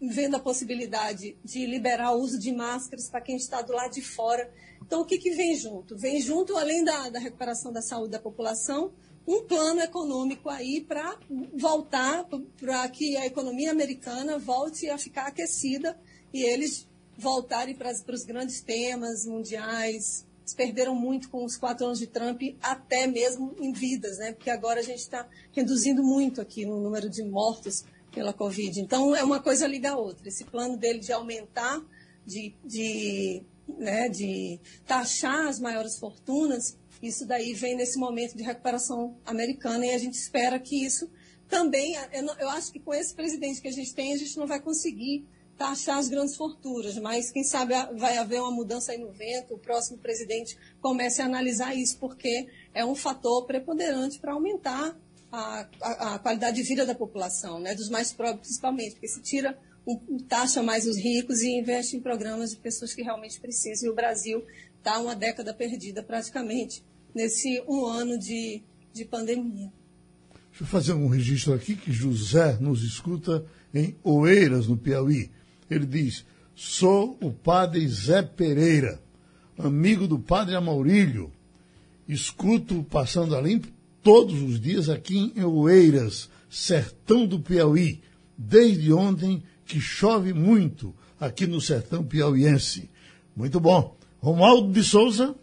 vendo a possibilidade de liberar o uso de máscaras para quem está do lado de fora. Então, o que, que vem junto? Vem junto, além da, da recuperação da saúde da população, um plano econômico aí para voltar, para que a economia americana volte a ficar aquecida e eles voltarem para, os grandes temas mundiais, perderam muito com os quatro anos de Trump, até mesmo em vidas, né? Porque agora a gente está reduzindo muito aqui no número de mortos pela Covid. Então, é uma coisa liga a outra. Esse plano dele de aumentar, de, de, né, de taxar as maiores fortunas, isso daí vem nesse momento de recuperação americana e a gente espera que isso também, eu, acho que com esse presidente que a gente tem, a gente não vai conseguir taxar as grandes fortunas, mas quem sabe vai haver uma mudança aí no vento, o próximo presidente comece a analisar isso, porque é um fator preponderante para aumentar a, a, a, qualidade de vida da população, né, dos mais pobres principalmente, porque se tira, um, taxa mais os ricos e investe em programas de pessoas que realmente precisam. E o Brasil está uma década perdida praticamente nesse um ano de, de pandemia. Deixa eu fazer um registro aqui que José nos escuta em Oeiras, no Piauí. Ele diz: Sou o padre Zé Pereira, amigo do padre Amaurílio. Escuto Passando a Limpo todos os dias aqui em Oeiras, sertão do Piauí, desde ontem que chove muito aqui no sertão piauiense. Muito bom. Romualdo de Souza.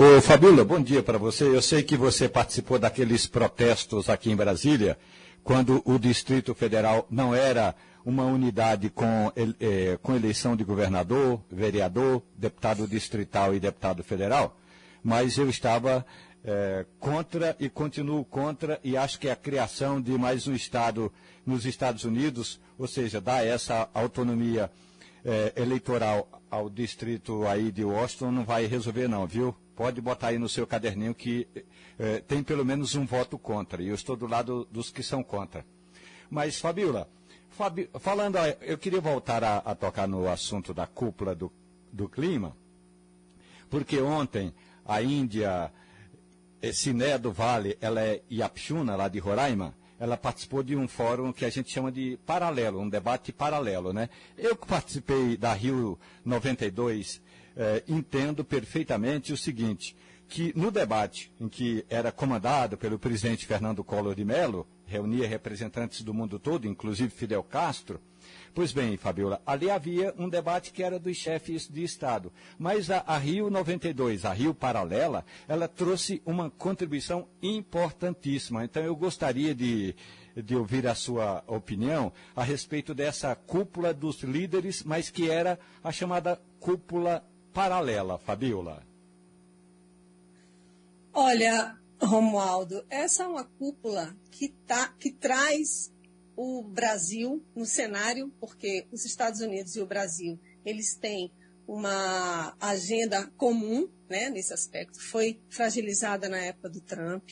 Ô Fabíola, bom dia para você. Eu sei que você participou daqueles protestos aqui em Brasília, quando o Distrito Federal não era uma unidade com, é, com eleição de governador, vereador, deputado distrital e deputado federal, mas eu estava é, contra e continuo contra e acho que a criação de mais um Estado nos Estados Unidos, ou seja, dar essa autonomia é, eleitoral ao distrito aí de Washington não vai resolver não, viu? Pode botar aí no seu caderninho que é, tem pelo menos um voto contra, e eu estou do lado dos que são contra. Mas, Fabiola, Fabi, falando, eu queria voltar a, a, tocar no assunto da cúpula do, do clima, porque ontem a Índia Siné do Vale, ela é Yapchuna, lá de Roraima, ela participou de um fórum que a gente chama de paralelo, um debate paralelo, né? Eu que participei da Rio 92, eh, entendo perfeitamente o seguinte, que no debate em que era comandado pelo presidente Fernando Collor de Mello, reunia representantes do mundo todo, inclusive Fidel Castro, Pois bem, Fabiola, ali havia um debate que era dos chefes de Estado. Mas a, a, Rio 92, a Rio Paralela, ela trouxe uma contribuição importantíssima. Então eu gostaria de, de ouvir a sua opinião a respeito dessa cúpula dos líderes, mas que era a chamada cúpula paralela, Fabiola. Olha, Romualdo, essa é uma cúpula que, tá, que traz o Brasil no cenário, porque os Estados Unidos e o Brasil, eles têm uma agenda comum né, nesse aspecto, foi fragilizada na época do Trump.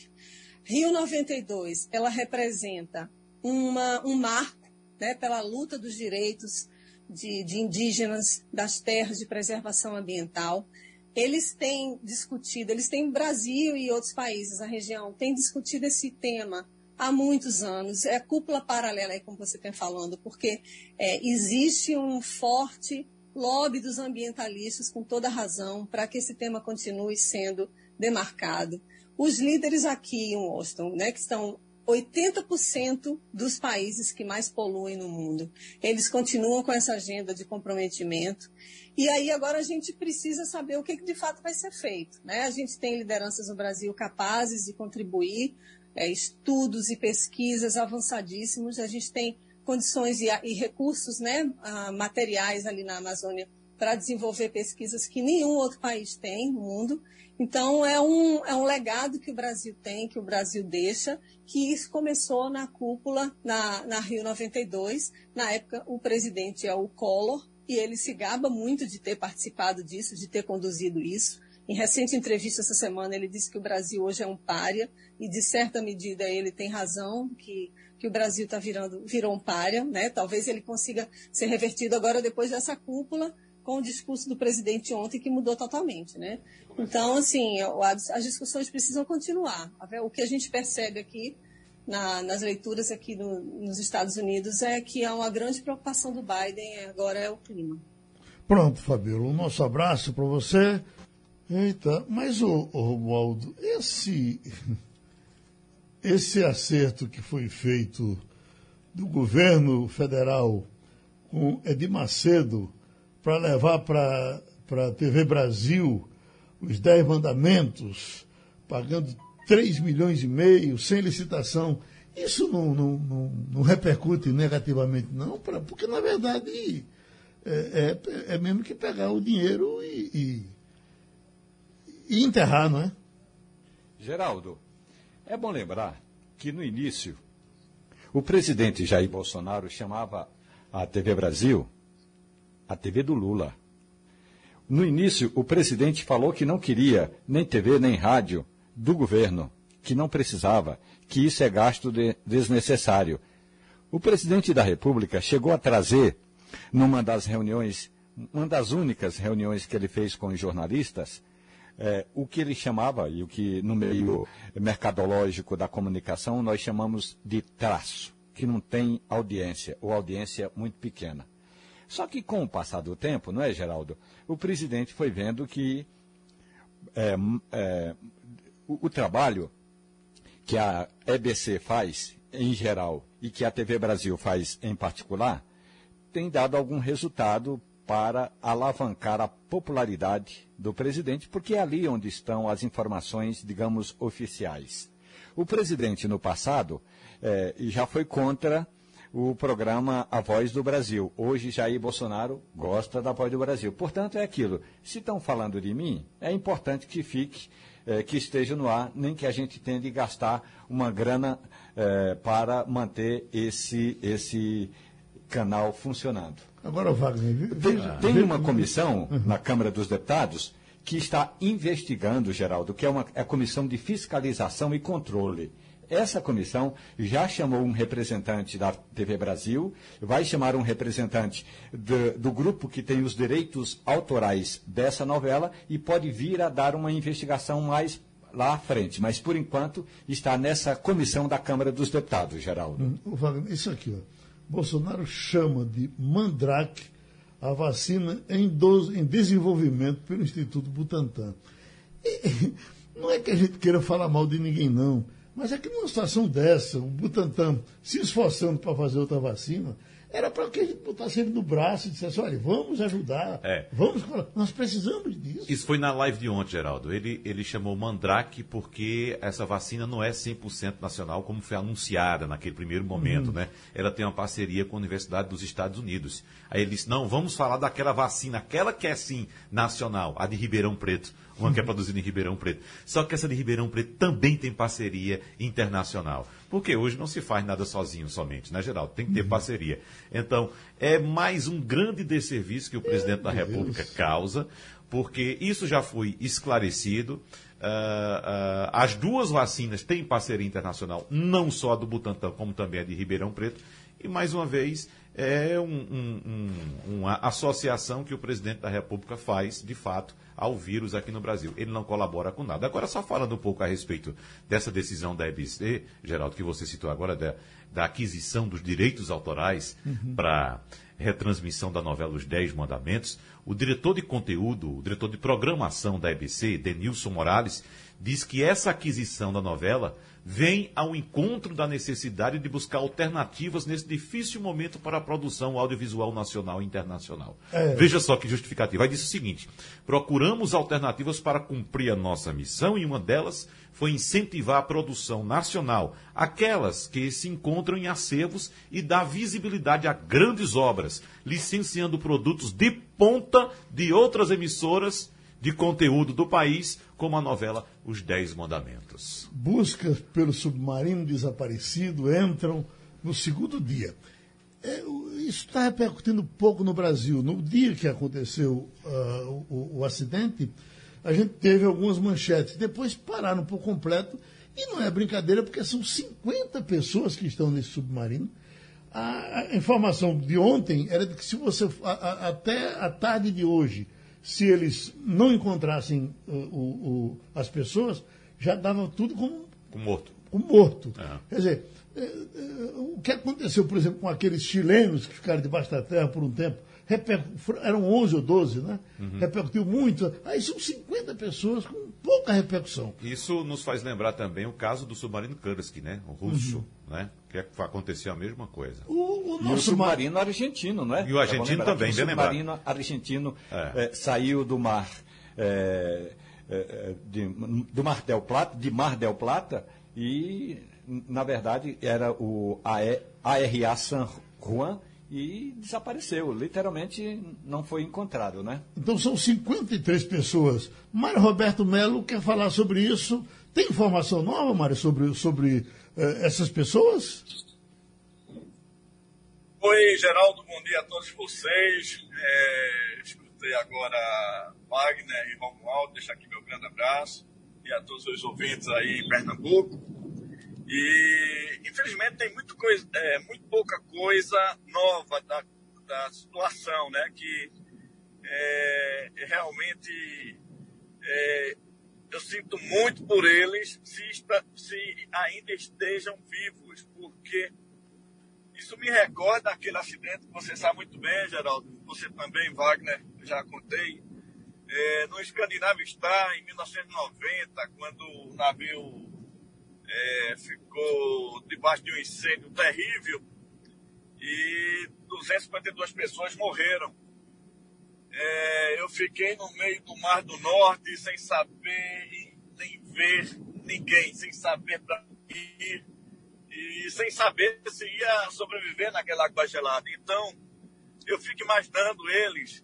Rio 92, ela representa uma, um marco né, pela luta dos direitos de, de indígenas, das terras de preservação ambiental. Eles têm discutido, eles têm Brasil e outros países, a região, têm discutido esse tema há muitos anos. É cúpula paralela, aí, como você tem falando, porque é, existe um forte lobby dos ambientalistas, com toda razão, para que esse tema continue sendo demarcado. Os líderes aqui em Washington, né, que estão 80% dos países que mais poluem no mundo. Eles continuam com essa agenda de comprometimento. E aí agora a gente precisa saber o que, que de fato vai ser feito. Né? A gente tem lideranças no Brasil capazes de contribuir é, estudos e pesquisas avançadíssimos. A gente tem condições e, e recursos né, materiais ali na Amazônia para desenvolver pesquisas que nenhum outro país tem no mundo. Então, é um, é um legado que o Brasil tem, que o Brasil deixa, que isso começou na cúpula, na, na Rio 92. Na época, o presidente é o Collor, e ele se gaba muito de ter participado disso, de ter conduzido isso. Em recente entrevista essa semana, ele disse que o Brasil hoje é um pária, e de certa medida ele tem razão, que, que o Brasil está virando virou um pária, né? Talvez ele consiga ser revertido agora depois dessa cúpula com o discurso do presidente ontem que mudou totalmente, né? Então, assim, as discussões precisam continuar. O que a gente percebe aqui na, nas leituras aqui no, nos Estados Unidos é que há uma grande preocupação do Biden agora é o clima. Pronto, Fabíola, um nosso abraço para você. Eita, mas o, o Romualdo, esse, esse acerto que foi feito do governo federal com Edir Macedo para levar para a TV Brasil os dez mandamentos, pagando 3 milhões e meio, sem licitação. Isso não, não, não, não repercute negativamente, não, pra, porque, na verdade, é, é, é, mesmo que pegar o dinheiro e, e, e enterrar, não é? Geraldo, é bom lembrar que no início o presidente Jair Bolsonaro chamava a TV Brasil a TV do Lula. No início, o presidente falou que não queria nem TV nem rádio do governo, que não precisava, que isso é gasto de, desnecessário. O presidente da República chegou a trazer, numa das reuniões, uma das únicas reuniões que ele fez com os jornalistas, é, o que ele chamava, e o que no meio mercadológico da comunicação nós chamamos de traço, que não tem audiência, ou audiência muito pequena. Só que com o passar do tempo, não é, Geraldo? O presidente foi vendo que é, é, o, o trabalho que a EBC faz em geral e que a TV Brasil faz em particular tem dado algum resultado para alavancar a popularidade do presidente, porque é ali onde estão as informações, digamos, oficiais. O presidente, no passado, é, já foi contra o programa A Voz do Brasil. Hoje, Jair Bolsonaro gosta da Voz do Brasil. Portanto, é aquilo. Se estão falando de mim, é importante que fique, é, que esteja no ar, nem que a gente tenha de gastar uma grana é, para manter esse, esse canal funcionando. Agora, Wagner, tem, tem uma comissão na Câmara dos Deputados que está investigando, Geraldo, que é uma é a comissão de fiscalização e controle. Essa comissão já chamou um representante da TV Brasil, vai chamar um representante do, do, grupo que tem os direitos autorais dessa novela e pode vir a dar uma investigação mais lá à frente. Mas, por enquanto, está nessa comissão da Câmara dos Deputados, Geraldo. Hum, Wagner, isso aqui, ó. Bolsonaro chama de mandrake a vacina em, do, em desenvolvimento pelo Instituto Butantan. E, não é que a gente queira falar mal de ninguém, não. Mas é que numa situação dessa, o Butantan se esforçando para fazer outra vacina, era para que a gente botasse ele no braço e dissesse, olha, vamos ajudar, é. vamos, nós precisamos disso. Isso foi na live de ontem, Geraldo. Ele, ele chamou Mandrake porque essa vacina não é 100% nacional, como foi anunciada naquele primeiro momento, uhum. né? Ela tem uma parceria com a Universidade dos Estados Unidos. Aí ele disse, não, vamos falar daquela vacina, aquela que é sim nacional, a de Ribeirão Preto uma que é produzida em Ribeirão Preto. Só que essa de Ribeirão Preto também tem parceria internacional. Porque hoje não se faz nada sozinho somente, né, Geraldo? Tem que ter uhum. parceria. Então, é mais um grande desserviço que o presidente da República causa, porque isso já foi esclarecido. Uh, uh, as duas vacinas têm parceria internacional, não só a do Butantan, como também a de Ribeirão Preto. E, mais uma vez, é um, um, um, uma associação que o presidente da República faz, de fato, ao vírus aqui no Brasil. Ele não colabora com nada. Agora, só falando um pouco a respeito dessa decisão da EBC, Geraldo, que você citou agora, da, da aquisição dos direitos autorais uhum. para retransmissão da novela Os Dez Mandamentos, o diretor de conteúdo, o diretor de programação da EBC, Denilson Morales, diz que essa aquisição da novela vem ao encontro da necessidade de buscar alternativas nesse difícil momento para a produção audiovisual nacional e internacional. É. Veja só que justificativa. Aí disse o seguinte: procuramos alternativas para cumprir a nossa missão e uma delas foi incentivar a produção nacional, aquelas que se encontram em acervos e dar visibilidade a grandes obras, licenciando produtos de ponta de outras emissoras de conteúdo do país, como a novela Os Dez Mandamentos. Buscas pelo submarino desaparecido entram no segundo dia. É, isso está repercutindo pouco no Brasil. No dia que aconteceu uh, o, o, acidente, a gente teve algumas manchetes. Depois pararam por completo. E não é brincadeira, porque são 50 pessoas que estão nesse submarino. A, informação de ontem era de que se você, a, a, até a tarde de hoje, se eles não encontrassem uh, o, o, as pessoas, já dava tudo como, como morto. Como morto. É. Quer dizer, é, é, o que aconteceu, por exemplo, com aqueles chilenos que ficaram debaixo da terra por um tempo? Eram 11 ou 12, né? Uhum. Repercutiu muito. Aí são 50 pessoas com pouca repercussão. Isso nos faz lembrar também o caso do submarino Kursk, né? O russo, uhum. né? Que aconteceu a mesma coisa. O, o, e o submarino argentino, não é? E o argentino também, bem lembrado. O submarino argentino é. É, saiu do mar. É, é, de, do Mar del Plata, de Mar del Plata, e, na verdade, era o ARA San Juan e desapareceu. Literalmente não foi encontrado, né? Então são 53 pessoas. Mário Roberto Melo quer falar sobre isso. Tem informação nova, Mário, sobre, sobre uh, essas pessoas? Oi, Geraldo, bom dia a todos vocês. É, escutei agora Wagner e Romualdo, deixar aqui meu grande abraço. E a todos os ouvintes aí em Pernambuco. E, infelizmente, tem muito, coisa, é, muito pouca coisa nova da, da situação, né? Que é, realmente é, eu sinto muito por eles se, se ainda estejam vivos, porque isso me recorda aquele acidente que você sabe muito bem, Geraldo, você também, Wagner, já contei, é, no Escandinávio está em 1990, quando o navio é, ficou debaixo de um incêndio terrível e 252 pessoas morreram. É, eu fiquei no meio do Mar do Norte sem saber nem ver ninguém, sem saber para ir e sem saber se ia sobreviver naquela água gelada. Então, eu fico imaginando eles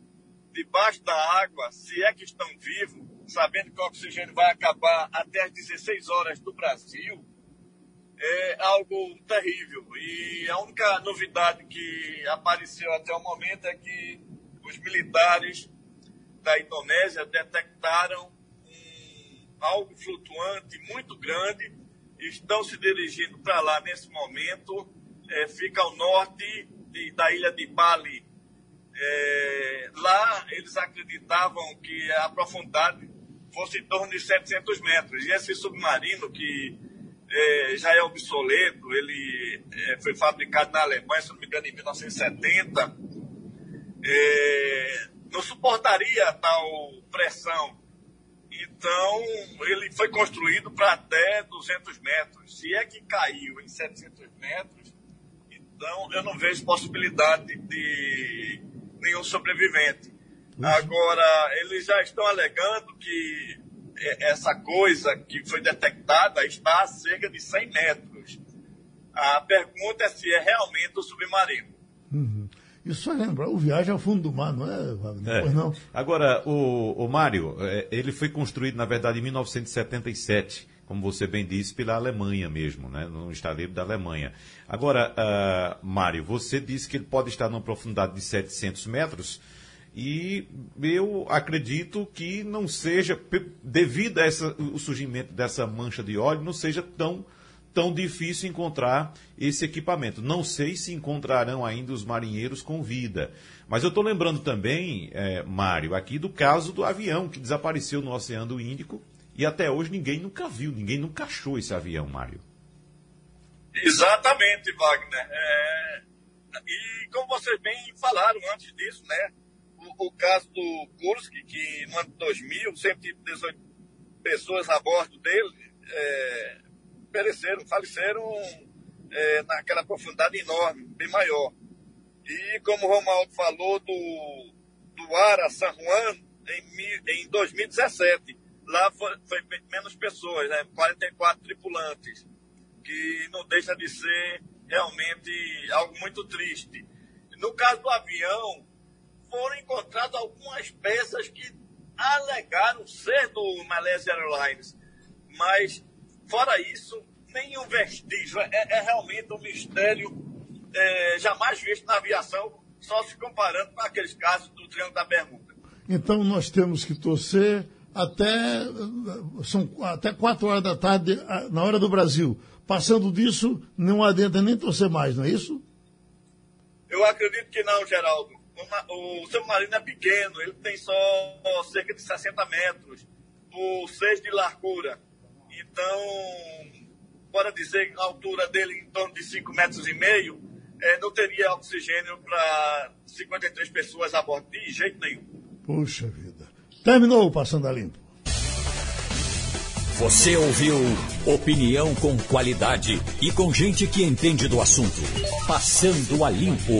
debaixo da água, se é que estão vivos, sabendo que o oxigênio vai acabar até as 16 horas do Brasil, é algo terrível. E a única novidade que apareceu até o momento é que os militares da Indonésia detectaram um, algo flutuante muito grande estão se dirigindo para lá nesse momento. É, fica ao norte de, da ilha de Bali. É, lá eles acreditavam que a profundidade fosse em torno de 700 metros. E esse submarino, que é, já é obsoleto, ele é, foi fabricado na Alemanha, se não me engano, em 1970, é, não suportaria tal pressão. Então, ele foi construído para até 200 metros. Se é que caiu em 700 metros, então eu não vejo possibilidade de nenhum sobrevivente. Agora, eles já estão alegando que essa coisa que foi detectada está a cerca de 100 metros. A pergunta é se é realmente o submarino. Uhum. Isso só lembra, o Viagem ao Fundo do Mar, não é, Wagner? É. Não. Agora, o, o Mário, é, ele foi construído, na verdade, em 1977, como você bem disse, pela Alemanha mesmo, né? no estaleiro da Alemanha. Agora, uh, Mário, você disse que ele pode estar numa profundidade de 700 metros, e eu acredito que não seja, devido a essa, o surgimento dessa mancha de óleo, não seja tão, tão difícil encontrar esse equipamento. Não sei se encontrarão ainda os marinheiros com vida. Mas eu estou lembrando também, é, Mário, aqui do caso do avião que desapareceu no Oceano Índico e até hoje ninguém nunca viu, ninguém nunca achou esse avião, Mário. Exatamente, Wagner. É... E como vocês bem falaram antes disso, né? O, caso do Kursk, que no ano de 2000, 118 pessoas a bordo dele é, pereceram, faleceram é, naquela profundidade enorme, bem maior. E como o Romaldo falou do, do Ara San Juan, em, em 2017, lá foi, foi menos pessoas, né, 44 tripulantes, que não deixa de ser realmente algo muito triste. No caso do avião, foram encontradas algumas peças que alegaram ser do Malaysia Airlines. Mas, fora isso, nenhum vestígio. É, é realmente um mistério é, jamais visto na aviação, só se comparando com aqueles casos do Triângulo da Bermuda. Então, nós temos que torcer até, são até 4 horas da tarde, na hora do Brasil. Passando disso, não adianta nem torcer mais, não é isso? Eu acredito que não, Geraldo o submarino é pequeno, ele tem só cerca de 60 metros por 6 de largura. Então, bora dizer que a altura dele em torno de 5 metros e meio, é, não teria oxigênio para 53 pessoas a bordo de jeito nenhum. Puxa vida. Terminou o Passando a Limpo. Você ouviu opinião com qualidade e com gente que entende do assunto. Passando a Limpo.